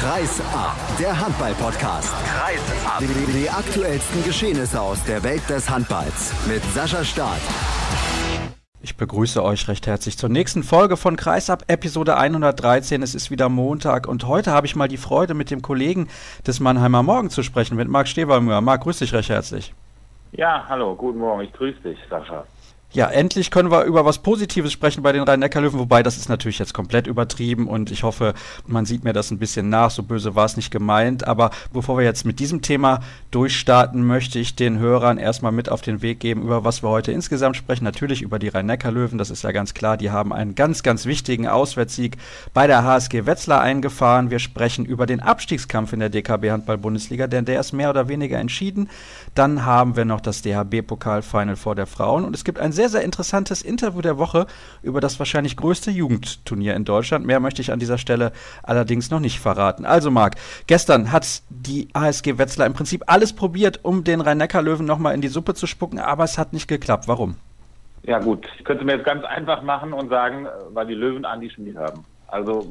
Kreis ab, der Handball-Podcast. Kreis ab. Die, die aktuellsten Geschehnisse aus der Welt des Handballs mit Sascha Staat. Ich begrüße euch recht herzlich zur nächsten Folge von Kreisab, Episode 113. Es ist wieder Montag und heute habe ich mal die Freude, mit dem Kollegen des Mannheimer Morgen zu sprechen, mit Marc Stevermüher. Marc, grüß dich recht herzlich. Ja, hallo, guten Morgen, ich grüße dich, Sascha. Ja, endlich können wir über was Positives sprechen bei den Rhein-Neckar-Löwen, wobei das ist natürlich jetzt komplett übertrieben und ich hoffe, man sieht mir das ein bisschen nach, so böse war es nicht gemeint. Aber bevor wir jetzt mit diesem Thema durchstarten, möchte ich den Hörern erstmal mit auf den Weg geben, über was wir heute insgesamt sprechen. Natürlich über die Rhein-Neckar-Löwen, das ist ja ganz klar. Die haben einen ganz, ganz wichtigen Auswärtssieg bei der HSG Wetzlar eingefahren. Wir sprechen über den Abstiegskampf in der DKB Handball-Bundesliga, denn der ist mehr oder weniger entschieden. Dann haben wir noch das DHB-Pokal-Final vor der Frauen und es gibt ein sehr, sehr interessantes Interview der Woche über das wahrscheinlich größte Jugendturnier in Deutschland. Mehr möchte ich an dieser Stelle allerdings noch nicht verraten. Also Marc, gestern hat die ASG Wetzlar im Prinzip alles probiert, um den Rhein-Neckar-Löwen nochmal in die Suppe zu spucken, aber es hat nicht geklappt. Warum? Ja gut, ich könnte mir jetzt ganz einfach machen und sagen, weil die Löwen Andi Schmid haben. Also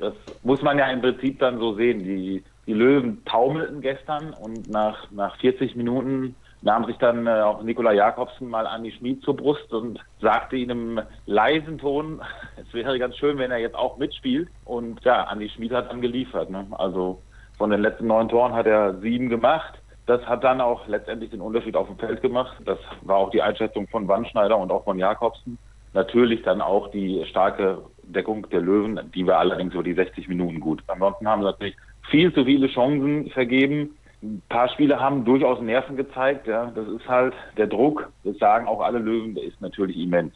das muss man ja im Prinzip dann so sehen. Die, die Löwen taumelten gestern und nach, nach 40 Minuten nahm sich dann äh, auch Nikola Jakobsen mal an die Schmied zur Brust und sagte ihm im leisen Ton, es wäre ganz schön, wenn er jetzt auch mitspielt. Und ja, Andi Schmid hat dann geliefert. Ne? Also von den letzten neun Toren hat er sieben gemacht. Das hat dann auch letztendlich den Unterschied auf dem Feld gemacht. Das war auch die Einschätzung von Wandschneider und auch von Jakobsen. Natürlich dann auch die starke Deckung der Löwen, die war allerdings über die 60 Minuten gut. Ansonsten haben sie natürlich viel zu viele Chancen vergeben ein paar Spiele haben durchaus Nerven gezeigt. Ja. Das ist halt der Druck. Das sagen auch alle Löwen, der ist natürlich immens.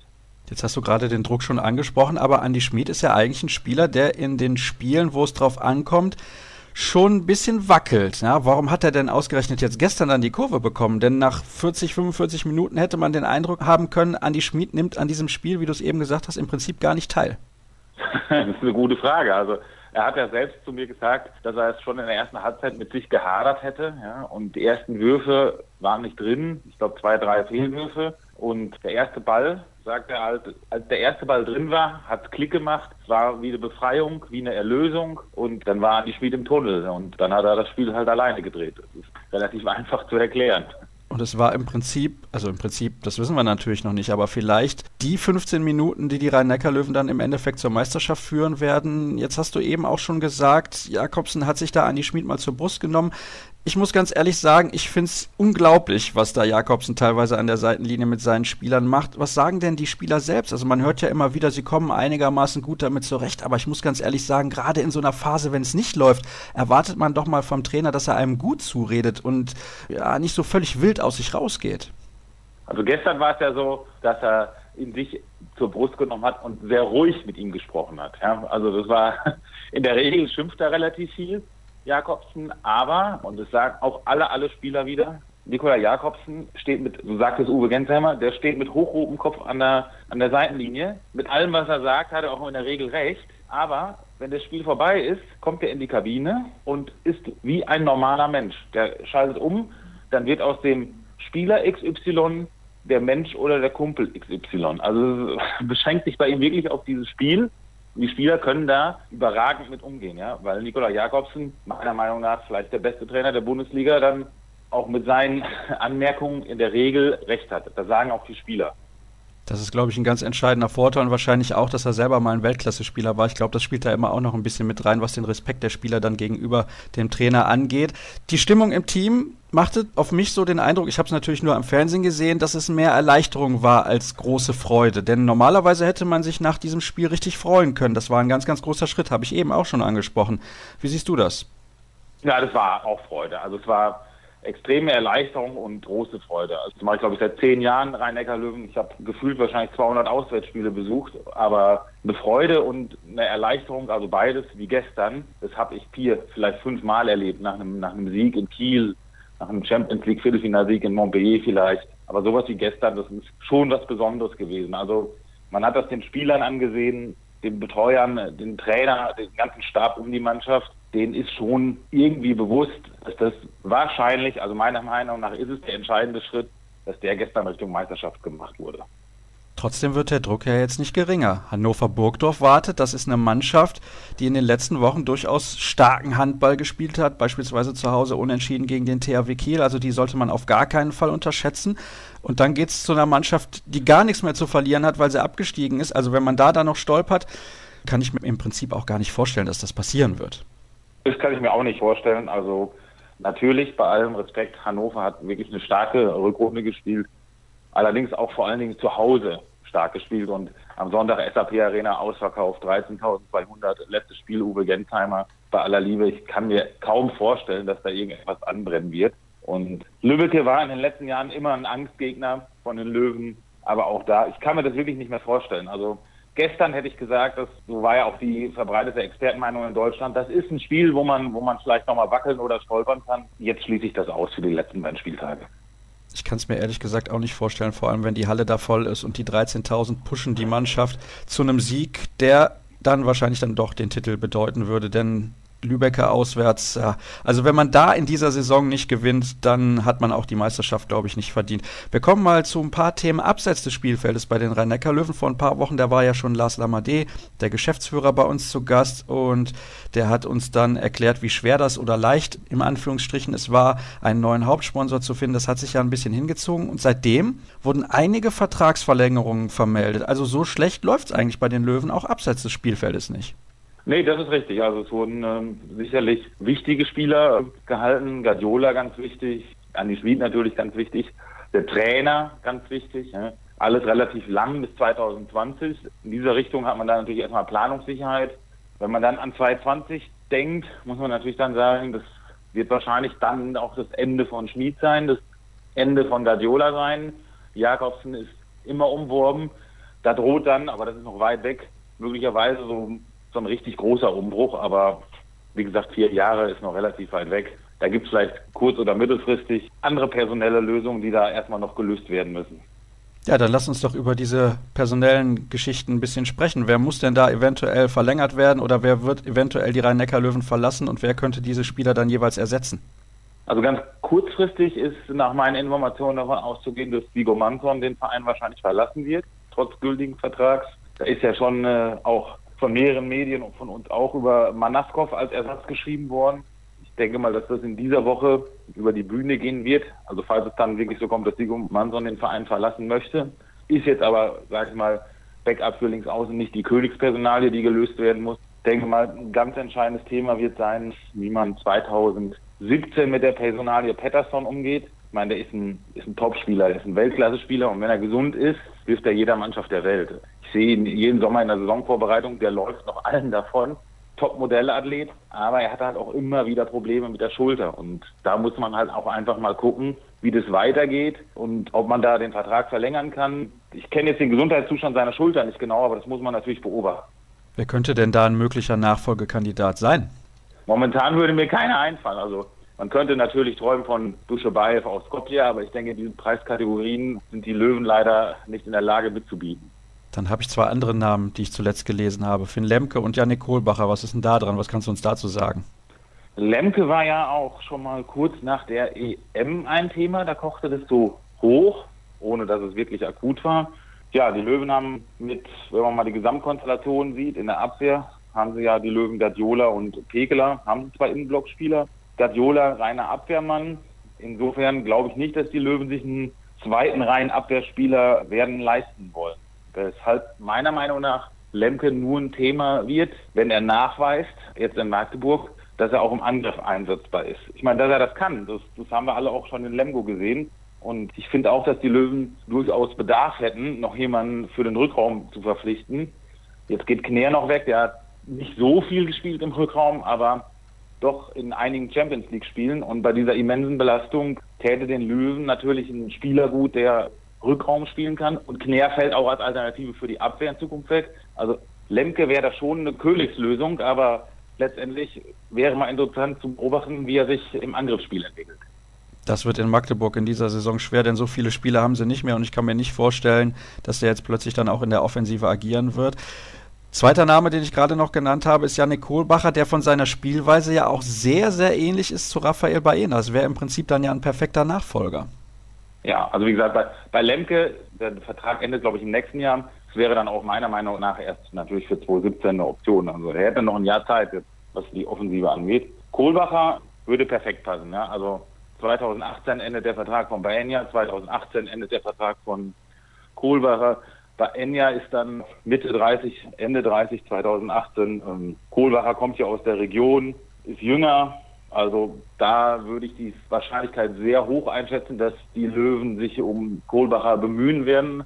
Jetzt hast du gerade den Druck schon angesprochen, aber Andy Schmid ist ja eigentlich ein Spieler, der in den Spielen, wo es drauf ankommt, schon ein bisschen wackelt. Ja, warum hat er denn ausgerechnet jetzt gestern dann die Kurve bekommen? Denn nach 40, 45 Minuten hätte man den Eindruck haben können, Andy Schmid nimmt an diesem Spiel, wie du es eben gesagt hast, im Prinzip gar nicht teil. Das ist eine gute Frage. Also er hat ja selbst zu mir gesagt, dass er es schon in der ersten Halbzeit mit sich gehadert hätte. Ja, und die ersten Würfe waren nicht drin. Ich glaube, zwei, drei Fehlwürfe. Und der erste Ball, sagt er, als, als der erste Ball drin war, hat Klick gemacht. Es war wie eine Befreiung, wie eine Erlösung. Und dann war die Spiel im Tunnel. Und dann hat er das Spiel halt alleine gedreht. Das ist relativ einfach zu erklären. Und es war im Prinzip, also im Prinzip, das wissen wir natürlich noch nicht, aber vielleicht die 15 Minuten, die die Rhein-Neckar-Löwen dann im Endeffekt zur Meisterschaft führen werden. Jetzt hast du eben auch schon gesagt, Jakobsen hat sich da an die Schmied mal zur Brust genommen ich muss ganz ehrlich sagen, ich finde es unglaublich, was da Jakobsen teilweise an der Seitenlinie mit seinen Spielern macht. Was sagen denn die Spieler selbst? Also man hört ja immer wieder, sie kommen einigermaßen gut damit zurecht, aber ich muss ganz ehrlich sagen, gerade in so einer Phase, wenn es nicht läuft, erwartet man doch mal vom Trainer, dass er einem gut zuredet und ja, nicht so völlig wild aus sich rausgeht. Also gestern war es ja so, dass er in sich zur Brust genommen hat und sehr ruhig mit ihm gesprochen hat. Ja? Also das war in der Regel schimpft er relativ viel Jakobsen, aber, und das sagen auch alle, alle Spieler wieder, Nikola Jakobsen steht mit, so sagt es Uwe Gensheimer, der steht mit hochrotem Kopf an der, an der Seitenlinie. Mit allem, was er sagt, hat er auch in der Regel recht. Aber wenn das Spiel vorbei ist, kommt er in die Kabine und ist wie ein normaler Mensch. Der schaltet um, dann wird aus dem Spieler XY der Mensch oder der Kumpel XY. Also beschränkt sich bei ihm wirklich auf dieses Spiel die Spieler können da überragend mit umgehen, ja, weil Nikola Jakobsen meiner Meinung nach vielleicht der beste Trainer der Bundesliga dann auch mit seinen Anmerkungen in der Regel recht hat. Das sagen auch die Spieler. Das ist, glaube ich, ein ganz entscheidender Vorteil und wahrscheinlich auch, dass er selber mal ein Weltklasse-Spieler war. Ich glaube, das spielt da immer auch noch ein bisschen mit rein, was den Respekt der Spieler dann gegenüber dem Trainer angeht. Die Stimmung im Team machte auf mich so den Eindruck, ich habe es natürlich nur am Fernsehen gesehen, dass es mehr Erleichterung war als große Freude. Denn normalerweise hätte man sich nach diesem Spiel richtig freuen können. Das war ein ganz, ganz großer Schritt, habe ich eben auch schon angesprochen. Wie siehst du das? Ja, das war auch Freude. Also es war extreme Erleichterung und große Freude. Also das mache ich, glaube ich, seit zehn Jahren Rhein-Neckar-Löwen. Ich habe gefühlt wahrscheinlich 200 Auswärtsspiele besucht, aber eine Freude und eine Erleichterung, also beides wie gestern, das habe ich vier, vielleicht fünf Mal erlebt, nach einem, nach einem Sieg in Kiel, nach einem Champions League Viertelfinalsieg in Montpellier vielleicht. Aber sowas wie gestern, das ist schon was Besonderes gewesen. Also man hat das den Spielern angesehen, den Betreuern, den Trainer, den ganzen Stab um die Mannschaft denen ist schon irgendwie bewusst, dass das wahrscheinlich, also meiner Meinung nach ist es der entscheidende Schritt, dass der gestern Richtung Meisterschaft gemacht wurde. Trotzdem wird der Druck ja jetzt nicht geringer. Hannover Burgdorf wartet. Das ist eine Mannschaft, die in den letzten Wochen durchaus starken Handball gespielt hat, beispielsweise zu Hause unentschieden gegen den THW Kiel. Also die sollte man auf gar keinen Fall unterschätzen. Und dann geht es zu einer Mannschaft, die gar nichts mehr zu verlieren hat, weil sie abgestiegen ist. Also wenn man da dann noch stolpert, kann ich mir im Prinzip auch gar nicht vorstellen, dass das passieren wird. Das kann ich mir auch nicht vorstellen. Also natürlich, bei allem Respekt, Hannover hat wirklich eine starke Rückrunde gespielt allerdings auch vor allen Dingen zu Hause stark gespielt und am Sonntag SAP Arena ausverkauft, 13.200, letztes Spiel Uwe Gensheimer. Bei aller Liebe, ich kann mir kaum vorstellen, dass da irgendetwas anbrennen wird. Und Lübbecke war in den letzten Jahren immer ein Angstgegner von den Löwen, aber auch da, ich kann mir das wirklich nicht mehr vorstellen. Also gestern hätte ich gesagt, das so war ja auch die verbreitete Expertenmeinung in Deutschland, das ist ein Spiel, wo man, wo man vielleicht nochmal wackeln oder stolpern kann. Jetzt schließe ich das aus für die letzten beiden Spieltage. Ich kann es mir ehrlich gesagt auch nicht vorstellen, vor allem wenn die Halle da voll ist und die 13.000 pushen die Mannschaft zu einem Sieg, der dann wahrscheinlich dann doch den Titel bedeuten würde, denn Lübecker auswärts. Ja. Also wenn man da in dieser Saison nicht gewinnt, dann hat man auch die Meisterschaft, glaube ich, nicht verdient. Wir kommen mal zu ein paar Themen abseits des Spielfeldes bei den Rhein-Neckar-Löwen. Vor ein paar Wochen, da war ja schon Lars Lamadé, der Geschäftsführer, bei uns zu Gast und der hat uns dann erklärt, wie schwer das oder leicht im Anführungsstrichen es war, einen neuen Hauptsponsor zu finden. Das hat sich ja ein bisschen hingezogen und seitdem wurden einige Vertragsverlängerungen vermeldet. Also so schlecht läuft es eigentlich bei den Löwen auch abseits des Spielfeldes nicht. Nee, das ist richtig. Also es wurden ähm, sicherlich wichtige Spieler gehalten. Guardiola ganz wichtig, Andi Schmid natürlich ganz wichtig, der Trainer ganz wichtig. Ja. Alles relativ lang bis 2020. In dieser Richtung hat man da natürlich erstmal Planungssicherheit. Wenn man dann an 2020 denkt, muss man natürlich dann sagen, das wird wahrscheinlich dann auch das Ende von Schmid sein, das Ende von Guardiola sein. Jakobsen ist immer umworben. Da droht dann, aber das ist noch weit weg, möglicherweise so so ein richtig großer Umbruch, aber wie gesagt, vier Jahre ist noch relativ weit weg. Da gibt es vielleicht kurz- oder mittelfristig andere personelle Lösungen, die da erstmal noch gelöst werden müssen. Ja, dann lass uns doch über diese personellen Geschichten ein bisschen sprechen. Wer muss denn da eventuell verlängert werden oder wer wird eventuell die Rhein-Neckar-Löwen verlassen und wer könnte diese Spieler dann jeweils ersetzen? Also ganz kurzfristig ist nach meinen Informationen davon auszugehen, dass Vigo Manson den Verein wahrscheinlich verlassen wird, trotz gültigen Vertrags. Da ist ja schon äh, auch von mehreren Medien und von uns auch über Manaskov als Ersatz geschrieben worden. Ich denke mal, dass das in dieser Woche über die Bühne gehen wird. Also falls es dann wirklich so kommt, dass Sigo Manson den Verein verlassen möchte. Ist jetzt aber, sag ich mal, Backup für Linksaußen nicht die Königspersonalie, die gelöst werden muss. Ich denke mal, ein ganz entscheidendes Thema wird sein, wie man 2017 mit der Personalie Patterson umgeht. Ich meine, der ist ein, ist ein Top-Spieler, ist ein Weltklasse-Spieler und wenn er gesund ist, wirft er jeder Mannschaft der Welt sehe ihn jeden Sommer in der Saisonvorbereitung, der läuft noch allen davon. Top-Modellathlet, aber er hat halt auch immer wieder Probleme mit der Schulter. Und da muss man halt auch einfach mal gucken, wie das weitergeht und ob man da den Vertrag verlängern kann. Ich kenne jetzt den Gesundheitszustand seiner Schulter nicht genau, aber das muss man natürlich beobachten. Wer könnte denn da ein möglicher Nachfolgekandidat sein? Momentan würde mir keiner einfallen. Also man könnte natürlich träumen von Duschebaev aus Skopje, aber ich denke, in diesen Preiskategorien sind die Löwen leider nicht in der Lage mitzubieten. Dann habe ich zwei andere Namen, die ich zuletzt gelesen habe. Finn Lemke und Janik Kohlbacher. Was ist denn da dran? Was kannst du uns dazu sagen? Lemke war ja auch schon mal kurz nach der EM ein Thema. Da kochte das so hoch, ohne dass es wirklich akut war. Ja, die Löwen haben mit, wenn man mal die Gesamtkonstellation sieht, in der Abwehr haben sie ja die Löwen Guardiola und Pekeler, haben zwei Innenblockspieler. Guardiola, reiner Abwehrmann. Insofern glaube ich nicht, dass die Löwen sich einen zweiten reinen Abwehrspieler werden leisten wollen. Weshalb meiner Meinung nach Lemke nur ein Thema wird, wenn er nachweist, jetzt in Magdeburg, dass er auch im Angriff einsetzbar ist. Ich meine, dass er das kann, das, das haben wir alle auch schon in Lemgo gesehen. Und ich finde auch, dass die Löwen durchaus Bedarf hätten, noch jemanden für den Rückraum zu verpflichten. Jetzt geht Knär noch weg, der hat nicht so viel gespielt im Rückraum, aber doch in einigen Champions League Spielen. Und bei dieser immensen Belastung täte den Löwen natürlich ein Spieler gut, der Rückraum spielen kann. Und Knär fällt auch als Alternative für die Abwehr in Zukunft weg. Also Lemke wäre da schon eine Königslösung, aber letztendlich wäre mal interessant zu beobachten, wie er sich im Angriffsspiel entwickelt. Das wird in Magdeburg in dieser Saison schwer, denn so viele Spieler haben sie nicht mehr und ich kann mir nicht vorstellen, dass der jetzt plötzlich dann auch in der Offensive agieren wird. Zweiter Name, den ich gerade noch genannt habe, ist Janik Kohlbacher, der von seiner Spielweise ja auch sehr, sehr ähnlich ist zu Raphael Baena. Das wäre im Prinzip dann ja ein perfekter Nachfolger. Ja, also wie gesagt, bei, bei Lemke Der Vertrag endet, glaube ich, im nächsten Jahr. Das wäre dann auch meiner Meinung nach erst natürlich für 2017 eine Option. Also er hätte noch ein Jahr Zeit, was die Offensive angeht. Kohlbacher würde perfekt passen. Ja? Also 2018 endet der Vertrag von Baenya, 2018 endet der Vertrag von Kohlbacher. Baenya ist dann Mitte 30, Ende 30, 2018. Ähm, Kohlbacher kommt ja aus der Region, ist jünger. Also da würde ich die Wahrscheinlichkeit sehr hoch einschätzen, dass die Löwen sich um Kohlbacher bemühen werden.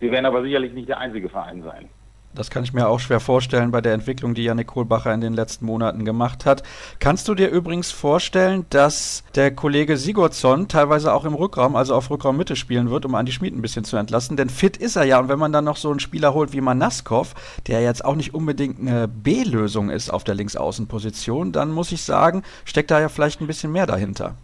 Sie werden aber sicherlich nicht der einzige Verein sein. Das kann ich mir auch schwer vorstellen bei der Entwicklung, die Janik Kohlbacher in den letzten Monaten gemacht hat. Kannst du dir übrigens vorstellen, dass der Kollege Sigurdsson teilweise auch im Rückraum, also auf Rückraummitte spielen wird, um Andi Schmid ein bisschen zu entlassen? Denn fit ist er ja. Und wenn man dann noch so einen Spieler holt wie Manaskov, der jetzt auch nicht unbedingt eine B-Lösung ist auf der Linksaußenposition, dann muss ich sagen, steckt da ja vielleicht ein bisschen mehr dahinter.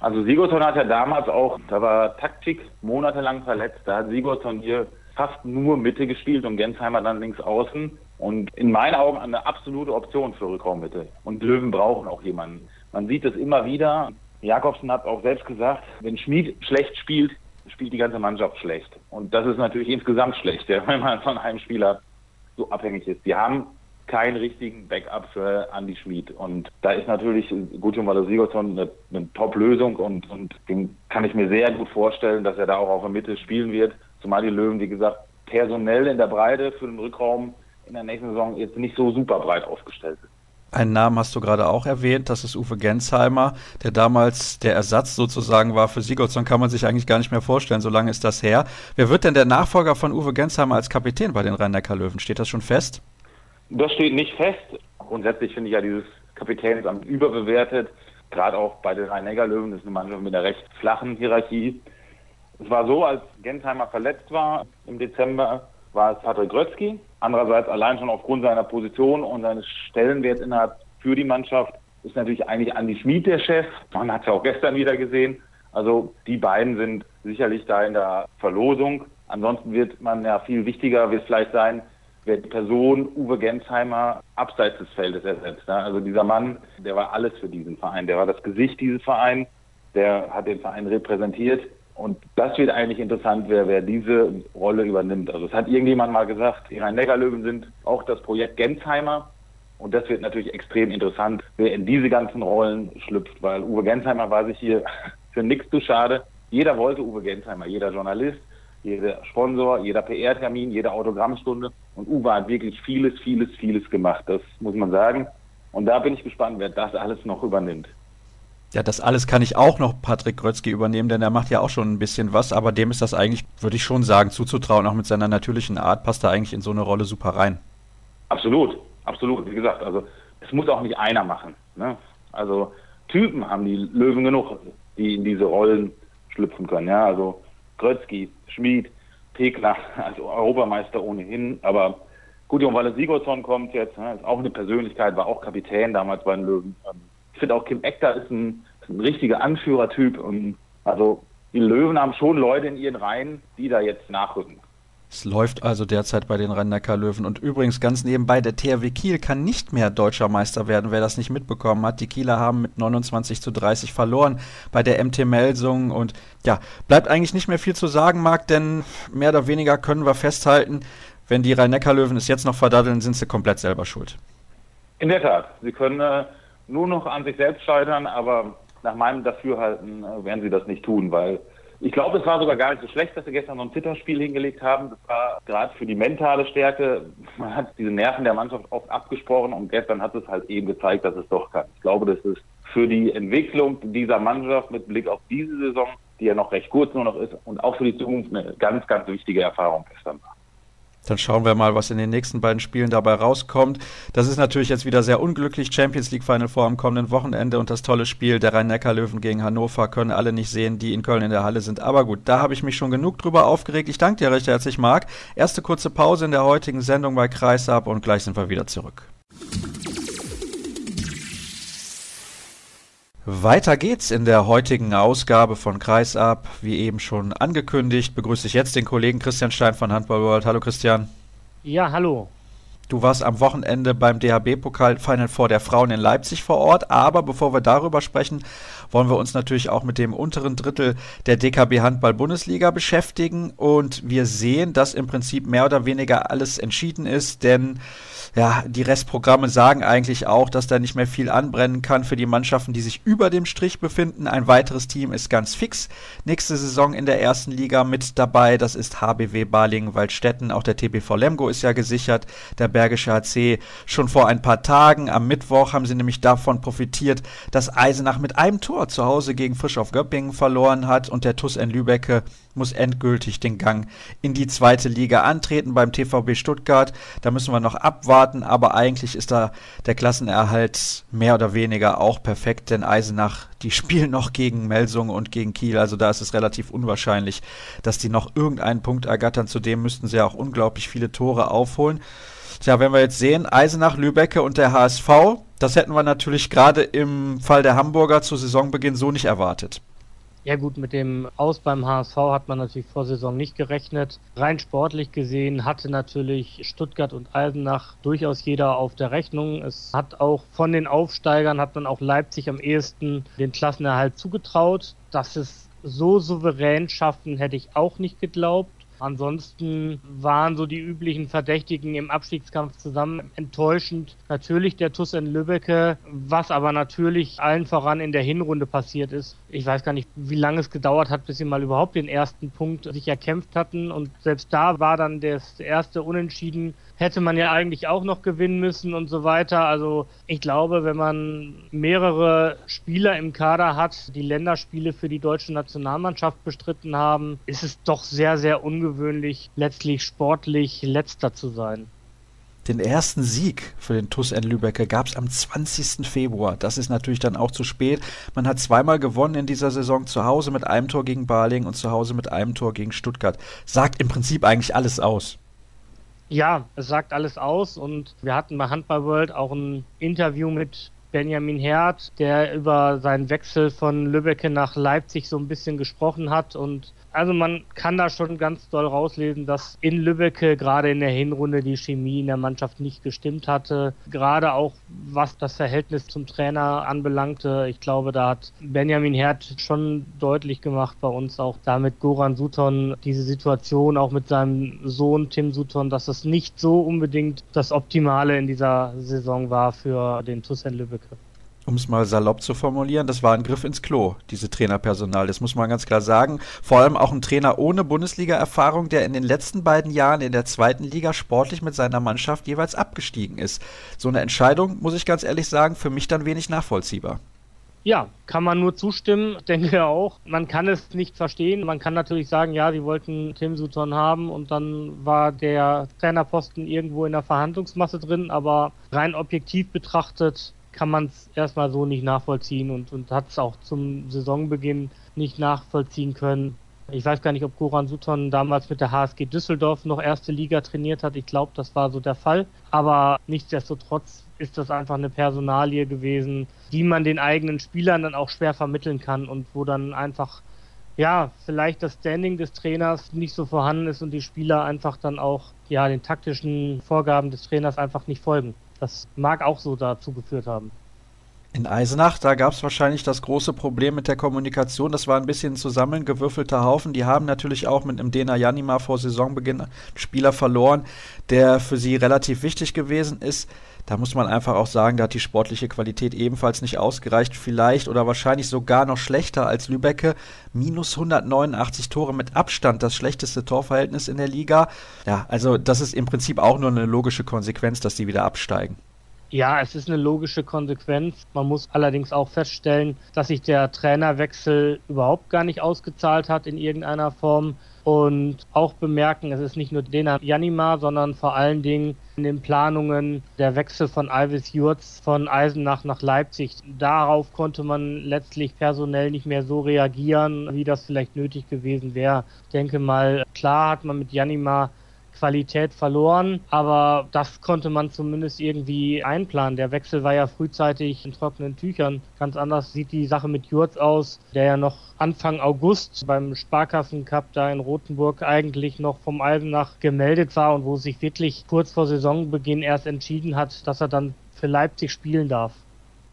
Also Sigurdsson hat ja damals auch, da war Taktik monatelang verletzt. Da hat Sigurdsson hier fast nur Mitte gespielt und Gensheimer dann links außen. Und in meinen Augen eine absolute Option für Rückraummitte. Und Löwen brauchen auch jemanden. Man sieht es immer wieder. Jakobsen hat auch selbst gesagt, wenn Schmid schlecht spielt, spielt die ganze Mannschaft schlecht. Und das ist natürlich insgesamt schlecht, wenn man von einem Spieler so abhängig ist. Die haben keinen richtigen Backup für Andy Schmid. Und da ist natürlich Gudjon Valer Sigurdsson eine, eine Top-Lösung und, und den kann ich mir sehr gut vorstellen, dass er da auch auf der Mitte spielen wird. Zumal die Löwen, wie gesagt, personell in der Breite für den Rückraum in der nächsten Saison jetzt nicht so super breit aufgestellt sind. Einen Namen hast du gerade auch erwähnt, das ist Uwe Gensheimer, der damals der Ersatz sozusagen war für Sigurdsson, kann man sich eigentlich gar nicht mehr vorstellen, so lange ist das her. Wer wird denn der Nachfolger von Uwe Gensheimer als Kapitän bei den Rhein-Neckar-Löwen? Steht das schon fest? Das steht nicht fest. Grundsätzlich finde ich ja dieses Kapitänsamt überbewertet. Gerade auch bei den Rhein-Neckar-Löwen, das ist eine Mannschaft mit einer recht flachen Hierarchie. Es war so, als Gensheimer verletzt war im Dezember, war es Patrick Grötzky. Andererseits allein schon aufgrund seiner Position und seines Stellenwerts innerhalb für die Mannschaft ist natürlich eigentlich Andi Schmid der Chef. Man hat es ja auch gestern wieder gesehen. Also die beiden sind sicherlich da in der Verlosung. Ansonsten wird man ja viel wichtiger, wird vielleicht sein, wer die Person Uwe Gensheimer abseits des Feldes ersetzt. Also dieser Mann, der war alles für diesen Verein. Der war das Gesicht dieses Vereins. Der hat den Verein repräsentiert. Und das wird eigentlich interessant, wer, wer diese Rolle übernimmt. Also es hat irgendjemand mal gesagt, die Rhein-Neckar-Löwen sind auch das Projekt Gensheimer. Und das wird natürlich extrem interessant, wer in diese ganzen Rollen schlüpft, weil Uwe Gensheimer war sich hier für nichts zu schade. Jeder wollte Uwe Gensheimer, jeder Journalist, jeder Sponsor, jeder PR-Termin, jede Autogrammstunde. Und Uwe hat wirklich vieles, vieles, vieles gemacht. Das muss man sagen. Und da bin ich gespannt, wer das alles noch übernimmt. Ja, das alles kann ich auch noch Patrick Grötzky übernehmen, denn er macht ja auch schon ein bisschen was, aber dem ist das eigentlich, würde ich schon sagen, zuzutrauen, auch mit seiner natürlichen Art, passt er eigentlich in so eine Rolle super rein. Absolut, absolut. Wie gesagt, also es muss auch nicht einer machen. Ne? Also Typen haben die Löwen genug, die in diese Rollen schlüpfen können. Ja, also Grötzky, Schmid, Pekler, also Europameister ohnehin, aber gut, weil es Sigurdsson kommt jetzt, ne, ist auch eine Persönlichkeit, war auch Kapitän damals bei den Löwen. Ähm, finde auch Kim Ekter ist ein, ist ein richtiger Anführertyp. Und also die Löwen haben schon Leute in ihren Reihen, die da jetzt nachrücken. Es läuft also derzeit bei den Rhein-Neckar-Löwen. Und übrigens ganz nebenbei, der THW Kiel kann nicht mehr deutscher Meister werden, wer das nicht mitbekommen hat. Die Kieler haben mit 29 zu 30 verloren bei der MT Melsung. Und ja, bleibt eigentlich nicht mehr viel zu sagen, Marc, denn mehr oder weniger können wir festhalten, wenn die Rhein-Neckar-Löwen es jetzt noch verdaddeln, sind sie komplett selber schuld. In der Tat. Sie können äh, nur noch an sich selbst scheitern, aber nach meinem Dafürhalten äh, werden sie das nicht tun, weil ich glaube, es war sogar gar nicht so schlecht, dass sie gestern so ein Zitterspiel hingelegt haben. Das war gerade für die mentale Stärke. Man hat diese Nerven der Mannschaft oft abgesprochen und gestern hat es halt eben gezeigt, dass es doch kann. Ich glaube, das ist für die Entwicklung dieser Mannschaft mit Blick auf diese Saison, die ja noch recht kurz nur noch ist, und auch für die Zukunft eine ganz, ganz wichtige Erfahrung gestern war. Dann schauen wir mal, was in den nächsten beiden Spielen dabei rauskommt. Das ist natürlich jetzt wieder sehr unglücklich. Champions League Final vor am kommenden Wochenende und das tolle Spiel der Rhein-Neckar-Löwen gegen Hannover können alle nicht sehen, die in Köln in der Halle sind. Aber gut, da habe ich mich schon genug drüber aufgeregt. Ich danke dir recht herzlich, Marc. Erste kurze Pause in der heutigen Sendung bei Kreisab und gleich sind wir wieder zurück. Weiter geht's in der heutigen Ausgabe von Kreisab. Wie eben schon angekündigt, begrüße ich jetzt den Kollegen Christian Stein von Handball World. Hallo Christian. Ja, hallo. Du warst am Wochenende beim DHB-Pokal Final Four der Frauen in Leipzig vor Ort. Aber bevor wir darüber sprechen, wollen wir uns natürlich auch mit dem unteren Drittel der DKB Handball Bundesliga beschäftigen. Und wir sehen, dass im Prinzip mehr oder weniger alles entschieden ist, denn ja, die Restprogramme sagen eigentlich auch, dass da nicht mehr viel anbrennen kann für die Mannschaften, die sich über dem Strich befinden. Ein weiteres Team ist ganz fix. Nächste Saison in der ersten Liga mit dabei. Das ist HBW Balingen-Waldstätten. Auch der TBV Lemgo ist ja gesichert. Der Bergische HC schon vor ein paar Tagen. Am Mittwoch haben sie nämlich davon profitiert, dass Eisenach mit einem Tor zu Hause gegen Frisch auf Göppingen verloren hat und der TUS in Lübecke muss endgültig den Gang in die zweite Liga antreten beim TVB Stuttgart. Da müssen wir noch abwarten, aber eigentlich ist da der Klassenerhalt mehr oder weniger auch perfekt, denn Eisenach, die spielen noch gegen Melsung und gegen Kiel, also da ist es relativ unwahrscheinlich, dass die noch irgendeinen Punkt ergattern. Zudem müssten sie ja auch unglaublich viele Tore aufholen. Tja, wenn wir jetzt sehen, Eisenach, Lübecke und der HSV, das hätten wir natürlich gerade im Fall der Hamburger zu Saisonbeginn so nicht erwartet. Ja gut, mit dem Aus beim HSV hat man natürlich vor Saison nicht gerechnet. Rein sportlich gesehen hatte natürlich Stuttgart und Eisenach durchaus jeder auf der Rechnung. Es hat auch von den Aufsteigern hat man auch Leipzig am ehesten den Klassenerhalt zugetraut. Dass es so souverän schaffen, hätte ich auch nicht geglaubt. Ansonsten waren so die üblichen Verdächtigen im Abstiegskampf zusammen enttäuschend. Natürlich der TUS in Lübbecke, was aber natürlich allen voran in der Hinrunde passiert ist. Ich weiß gar nicht, wie lange es gedauert hat, bis sie mal überhaupt den ersten Punkt sich erkämpft hatten. Und selbst da war dann das erste Unentschieden hätte man ja eigentlich auch noch gewinnen müssen und so weiter. Also ich glaube, wenn man mehrere Spieler im Kader hat, die Länderspiele für die deutsche Nationalmannschaft bestritten haben, ist es doch sehr, sehr ungewöhnlich, letztlich sportlich letzter zu sein. Den ersten Sieg für den TUS N Lübecker gab es am 20. Februar. Das ist natürlich dann auch zu spät. Man hat zweimal gewonnen in dieser Saison, zu Hause mit einem Tor gegen Baling und zu Hause mit einem Tor gegen Stuttgart. Sagt im Prinzip eigentlich alles aus. Ja, es sagt alles aus und wir hatten bei Handball World auch ein Interview mit Benjamin Herd, der über seinen Wechsel von Lübbecke nach Leipzig so ein bisschen gesprochen hat und also man kann da schon ganz doll rauslesen, dass in Lübbecke gerade in der Hinrunde die Chemie in der Mannschaft nicht gestimmt hatte. Gerade auch was das Verhältnis zum Trainer anbelangte. Ich glaube, da hat Benjamin Herd schon deutlich gemacht bei uns auch da mit Goran Sutton diese Situation auch mit seinem Sohn Tim Sutton, dass das nicht so unbedingt das Optimale in dieser Saison war für den TuS Lübbecke um es mal salopp zu formulieren, das war ein Griff ins Klo, diese Trainerpersonal. Das muss man ganz klar sagen. Vor allem auch ein Trainer ohne Bundesliga-Erfahrung, der in den letzten beiden Jahren in der zweiten Liga sportlich mit seiner Mannschaft jeweils abgestiegen ist. So eine Entscheidung, muss ich ganz ehrlich sagen, für mich dann wenig nachvollziehbar. Ja, kann man nur zustimmen, denke auch. Man kann es nicht verstehen. Man kann natürlich sagen, ja, sie wollten Tim Sutton haben und dann war der Trainerposten irgendwo in der Verhandlungsmasse drin, aber rein objektiv betrachtet kann man es erstmal so nicht nachvollziehen und, und hat es auch zum Saisonbeginn nicht nachvollziehen können. Ich weiß gar nicht, ob Goran Sutton damals mit der HSG Düsseldorf noch erste Liga trainiert hat. Ich glaube, das war so der Fall. Aber nichtsdestotrotz ist das einfach eine Personalie gewesen, die man den eigenen Spielern dann auch schwer vermitteln kann und wo dann einfach, ja, vielleicht das Standing des Trainers nicht so vorhanden ist und die Spieler einfach dann auch, ja, den taktischen Vorgaben des Trainers einfach nicht folgen. Das mag auch so dazu geführt haben. In Eisenach, da gab es wahrscheinlich das große Problem mit der Kommunikation. Das war ein bisschen zusammengewürfelter Haufen. Die haben natürlich auch mit einem Dena Janima vor Saisonbeginn Spieler verloren, der für sie relativ wichtig gewesen ist. Da muss man einfach auch sagen, da hat die sportliche Qualität ebenfalls nicht ausgereicht. Vielleicht oder wahrscheinlich sogar noch schlechter als Lübecke. Minus 189 Tore mit Abstand, das schlechteste Torverhältnis in der Liga. Ja, also das ist im Prinzip auch nur eine logische Konsequenz, dass die wieder absteigen. Ja, es ist eine logische Konsequenz. Man muss allerdings auch feststellen, dass sich der Trainerwechsel überhaupt gar nicht ausgezahlt hat in irgendeiner Form. Und auch bemerken, es ist nicht nur Dena Janima, sondern vor allen Dingen in den Planungen der Wechsel von Alvis Jurz von Eisenach nach Leipzig. Darauf konnte man letztlich personell nicht mehr so reagieren, wie das vielleicht nötig gewesen wäre. Ich denke mal, klar hat man mit Janima Qualität verloren, aber das konnte man zumindest irgendwie einplanen. Der Wechsel war ja frühzeitig in trockenen Tüchern. Ganz anders sieht die Sache mit Jurz aus, der ja noch Anfang August beim Sparkassencup da in Rothenburg eigentlich noch vom Eisenach gemeldet war und wo sich wirklich kurz vor Saisonbeginn erst entschieden hat, dass er dann für Leipzig spielen darf.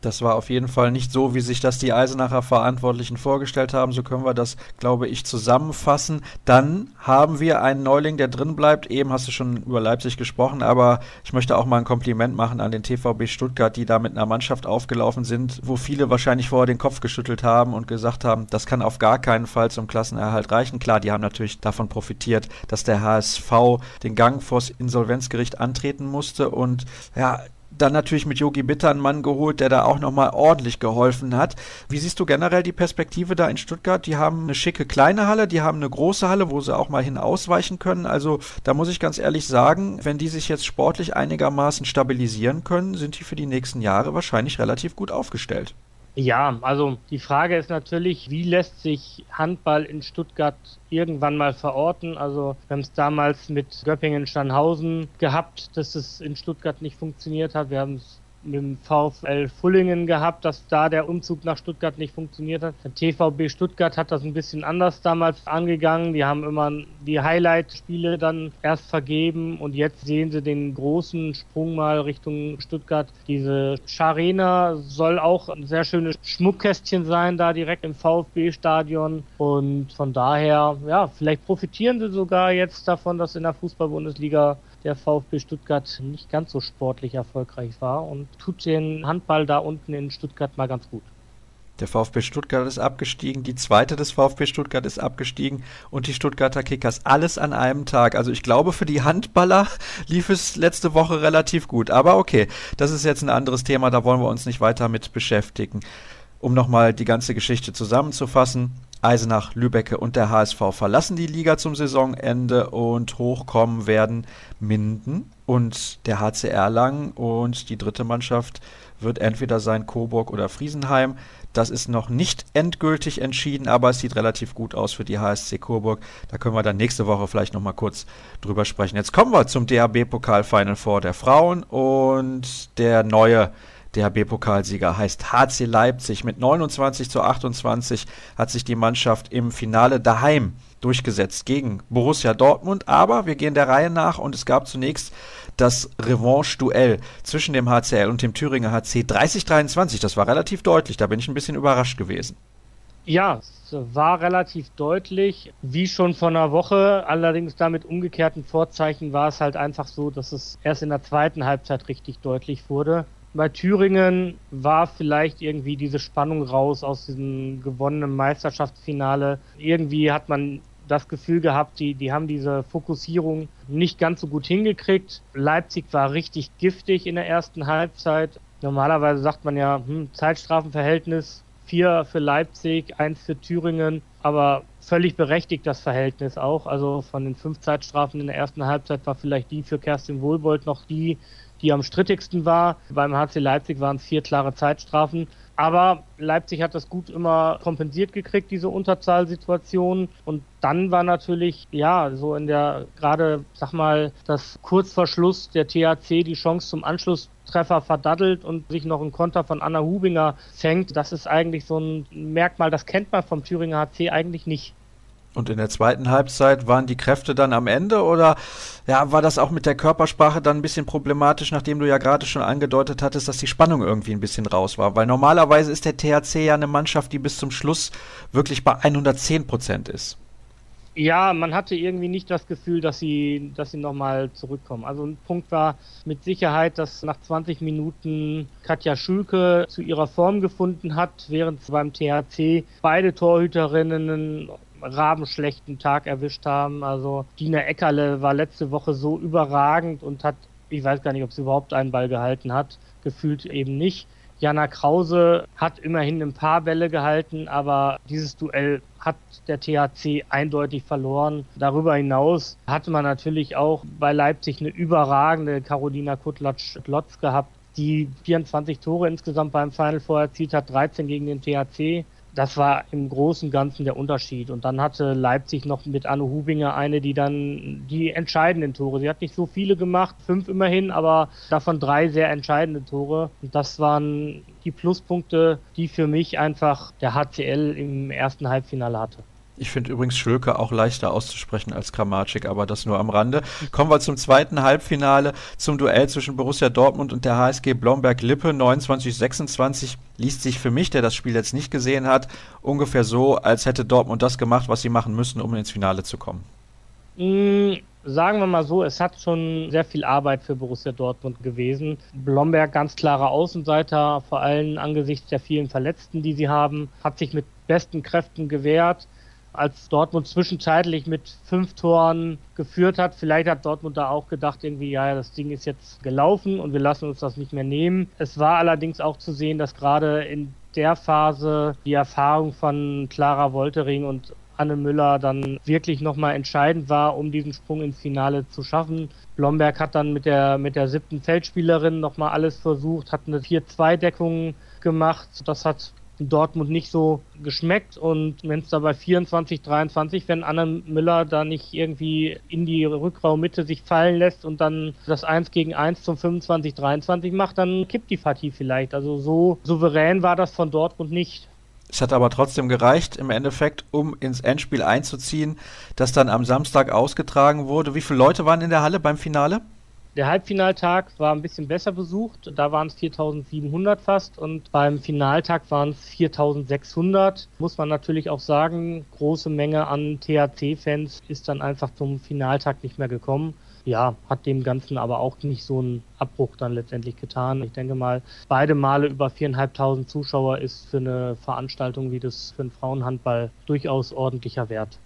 Das war auf jeden Fall nicht so, wie sich das die Eisenacher Verantwortlichen vorgestellt haben. So können wir das, glaube ich, zusammenfassen. Dann haben wir einen Neuling, der drin bleibt. Eben hast du schon über Leipzig gesprochen, aber ich möchte auch mal ein Kompliment machen an den TVB Stuttgart, die da mit einer Mannschaft aufgelaufen sind, wo viele wahrscheinlich vorher den Kopf geschüttelt haben und gesagt haben, das kann auf gar keinen Fall zum Klassenerhalt reichen. Klar, die haben natürlich davon profitiert, dass der HSV den Gang vors Insolvenzgericht antreten musste und ja, dann natürlich mit Yogi Bitter einen Mann geholt, der da auch nochmal ordentlich geholfen hat. Wie siehst du generell die Perspektive da in Stuttgart? Die haben eine schicke kleine Halle, die haben eine große Halle, wo sie auch mal hin ausweichen können. Also da muss ich ganz ehrlich sagen, wenn die sich jetzt sportlich einigermaßen stabilisieren können, sind die für die nächsten Jahre wahrscheinlich relativ gut aufgestellt. Ja, also die Frage ist natürlich, wie lässt sich Handball in Stuttgart irgendwann mal verorten? Also wir haben es damals mit Göppingen-Steinhausen gehabt, dass es in Stuttgart nicht funktioniert hat. Wir haben es mit dem VfL Fullingen gehabt, dass da der Umzug nach Stuttgart nicht funktioniert hat. Der TVB Stuttgart hat das ein bisschen anders damals angegangen. Die haben immer die Highlight-Spiele dann erst vergeben und jetzt sehen sie den großen Sprung mal Richtung Stuttgart. Diese Scharena soll auch ein sehr schönes Schmuckkästchen sein, da direkt im VfB-Stadion und von daher, ja, vielleicht profitieren sie sogar jetzt davon, dass in der Fußball-Bundesliga der VfB Stuttgart nicht ganz so sportlich erfolgreich war und tut den Handball da unten in Stuttgart mal ganz gut. Der VfB Stuttgart ist abgestiegen, die zweite des VfB Stuttgart ist abgestiegen und die Stuttgarter Kickers. Alles an einem Tag. Also ich glaube, für die Handballer lief es letzte Woche relativ gut. Aber okay, das ist jetzt ein anderes Thema, da wollen wir uns nicht weiter mit beschäftigen. Um nochmal die ganze Geschichte zusammenzufassen. Eisenach, Lübecke und der HSV verlassen die Liga zum Saisonende und hochkommen werden Minden und der HCR Lang und die dritte Mannschaft wird entweder sein Coburg oder Friesenheim. Das ist noch nicht endgültig entschieden, aber es sieht relativ gut aus für die HSC Coburg. Da können wir dann nächste Woche vielleicht nochmal kurz drüber sprechen. Jetzt kommen wir zum DHB-Pokal Final Four der Frauen und der neue DHB-Pokalsieger heißt HC Leipzig. Mit 29 zu 28 hat sich die Mannschaft im Finale daheim durchgesetzt gegen Borussia Dortmund. Aber wir gehen der Reihe nach und es gab zunächst das Revanche-Duell zwischen dem HCL und dem Thüringer HC 30-23. Das war relativ deutlich. Da bin ich ein bisschen überrascht gewesen. Ja, es war relativ deutlich, wie schon vor einer Woche. Allerdings da mit umgekehrten Vorzeichen war es halt einfach so, dass es erst in der zweiten Halbzeit richtig deutlich wurde bei Thüringen war vielleicht irgendwie diese Spannung raus aus diesem gewonnenen Meisterschaftsfinale. Irgendwie hat man das Gefühl gehabt, die, die haben diese Fokussierung nicht ganz so gut hingekriegt. Leipzig war richtig giftig in der ersten Halbzeit. Normalerweise sagt man ja, hm, Zeitstrafenverhältnis, vier für Leipzig, eins für Thüringen, aber völlig berechtigt das Verhältnis auch. Also von den fünf Zeitstrafen in der ersten Halbzeit war vielleicht die für Kerstin Wohlbold noch die, die am strittigsten war. Beim HC Leipzig waren es vier klare Zeitstrafen. Aber Leipzig hat das gut immer kompensiert gekriegt, diese Unterzahlsituation. Und dann war natürlich, ja, so in der, gerade, sag mal, das kurz vor Schluss der THC die Chance zum Anschlusstreffer verdaddelt und sich noch ein Konter von Anna Hubinger fängt. Das ist eigentlich so ein Merkmal, das kennt man vom Thüringer HC eigentlich nicht. Und in der zweiten Halbzeit waren die Kräfte dann am Ende oder ja, war das auch mit der Körpersprache dann ein bisschen problematisch, nachdem du ja gerade schon angedeutet hattest, dass die Spannung irgendwie ein bisschen raus war? Weil normalerweise ist der THC ja eine Mannschaft, die bis zum Schluss wirklich bei 110 Prozent ist. Ja, man hatte irgendwie nicht das Gefühl, dass sie, dass sie nochmal zurückkommen. Also ein Punkt war mit Sicherheit, dass nach 20 Minuten Katja Schülke zu ihrer Form gefunden hat, während beim THC beide Torhüterinnen rabenschlechten Tag erwischt haben. Also Dina Eckerle war letzte Woche so überragend und hat, ich weiß gar nicht, ob sie überhaupt einen Ball gehalten hat, gefühlt eben nicht. Jana Krause hat immerhin ein paar Bälle gehalten, aber dieses Duell hat der THC eindeutig verloren. Darüber hinaus hatte man natürlich auch bei Leipzig eine überragende Carolina Kutlatsch-Lotz gehabt, die 24 Tore insgesamt beim Final Four erzielt hat, 13 gegen den THC das war im Großen und Ganzen der Unterschied. Und dann hatte Leipzig noch mit Anne Hubinger eine, die dann die entscheidenden Tore. Sie hat nicht so viele gemacht, fünf immerhin, aber davon drei sehr entscheidende Tore. Und das waren die Pluspunkte, die für mich einfach der HCL im ersten Halbfinale hatte. Ich finde übrigens Schölke auch leichter auszusprechen als Kramatschik, aber das nur am Rande. Kommen wir zum zweiten Halbfinale, zum Duell zwischen Borussia Dortmund und der HSG Blomberg-Lippe. 29-26 liest sich für mich, der das Spiel jetzt nicht gesehen hat, ungefähr so, als hätte Dortmund das gemacht, was sie machen müssen, um ins Finale zu kommen. Mm, sagen wir mal so, es hat schon sehr viel Arbeit für Borussia Dortmund gewesen. Blomberg ganz klarer Außenseiter, vor allem angesichts der vielen Verletzten, die sie haben, hat sich mit besten Kräften gewehrt als Dortmund zwischenzeitlich mit fünf Toren geführt hat. Vielleicht hat Dortmund da auch gedacht, irgendwie, ja, das Ding ist jetzt gelaufen und wir lassen uns das nicht mehr nehmen. Es war allerdings auch zu sehen, dass gerade in der Phase die Erfahrung von Clara Woltering und Anne Müller dann wirklich nochmal entscheidend war, um diesen Sprung ins Finale zu schaffen. Blomberg hat dann mit der, mit der siebten Feldspielerin nochmal alles versucht, hat eine 4-2-Deckung gemacht. Das hat Dortmund nicht so geschmeckt und wenn es da bei 24, 23, wenn Anna Müller da nicht irgendwie in die Rückraummitte sich fallen lässt und dann das 1 gegen 1 zum 25, 23 macht, dann kippt die Partie vielleicht. Also so souverän war das von Dortmund nicht. Es hat aber trotzdem gereicht, im Endeffekt, um ins Endspiel einzuziehen, das dann am Samstag ausgetragen wurde. Wie viele Leute waren in der Halle beim Finale? Der Halbfinaltag war ein bisschen besser besucht. Da waren es 4700 fast und beim Finaltag waren es 4600. Muss man natürlich auch sagen, große Menge an THC-Fans ist dann einfach zum Finaltag nicht mehr gekommen. Ja, hat dem Ganzen aber auch nicht so einen Abbruch dann letztendlich getan. Ich denke mal, beide Male über viereinhalbtausend Zuschauer ist für eine Veranstaltung wie das für den Frauenhandball durchaus ordentlicher Wert.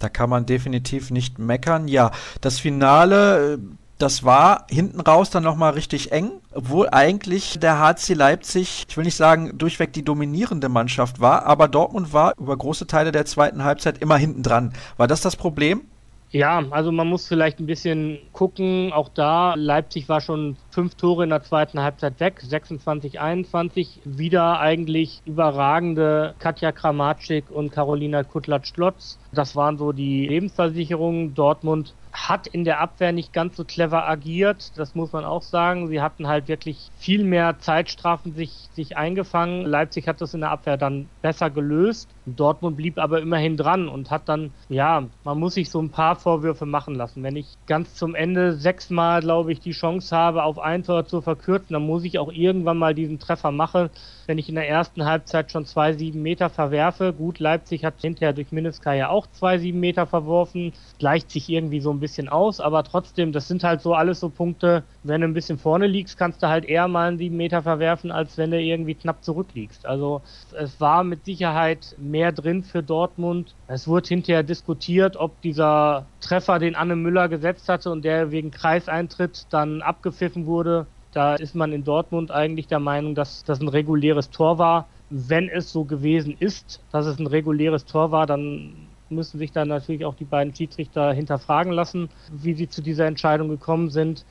Da kann man definitiv nicht meckern. Ja, das Finale das war hinten raus dann nochmal richtig eng, obwohl eigentlich der HC Leipzig, ich will nicht sagen, durchweg die dominierende Mannschaft war, aber Dortmund war über große Teile der zweiten Halbzeit immer hinten dran. War das das Problem? Ja, also man muss vielleicht ein bisschen gucken. Auch da, Leipzig war schon fünf Tore in der zweiten Halbzeit weg, 26, 21. Wieder eigentlich überragende Katja Kramatschik und Carolina Kutlatsch-Klotz. Das waren so die Lebensversicherungen. Dortmund hat in der Abwehr nicht ganz so clever agiert, das muss man auch sagen. Sie hatten halt wirklich viel mehr Zeitstrafen sich, sich eingefangen. Leipzig hat das in der Abwehr dann besser gelöst. Dortmund blieb aber immerhin dran und hat dann, ja, man muss sich so ein paar Vorwürfe machen lassen. Wenn ich ganz zum Ende sechsmal, glaube ich, die Chance habe, auf ein Tor zu verkürzen, dann muss ich auch irgendwann mal diesen Treffer machen. Wenn ich in der ersten Halbzeit schon zwei sieben Meter verwerfe, gut, Leipzig hat hinterher durch Minska ja auch zwei sieben Meter verworfen, gleicht sich irgendwie so ein bisschen aus, aber trotzdem, das sind halt so alles so Punkte, wenn du ein bisschen vorne liegst, kannst du halt eher mal einen sieben Meter verwerfen, als wenn du irgendwie knapp zurückliegst. Also es war mit Sicherheit mehr drin für Dortmund. Es wurde hinterher diskutiert, ob dieser Treffer, den Anne Müller gesetzt hatte und der wegen Kreiseintritt dann abgepfiffen wurde. Da ist man in Dortmund eigentlich der Meinung, dass das ein reguläres Tor war. Wenn es so gewesen ist, dass es ein reguläres Tor war, dann müssen sich dann natürlich auch die beiden Schiedsrichter hinterfragen lassen, wie sie zu dieser Entscheidung gekommen sind.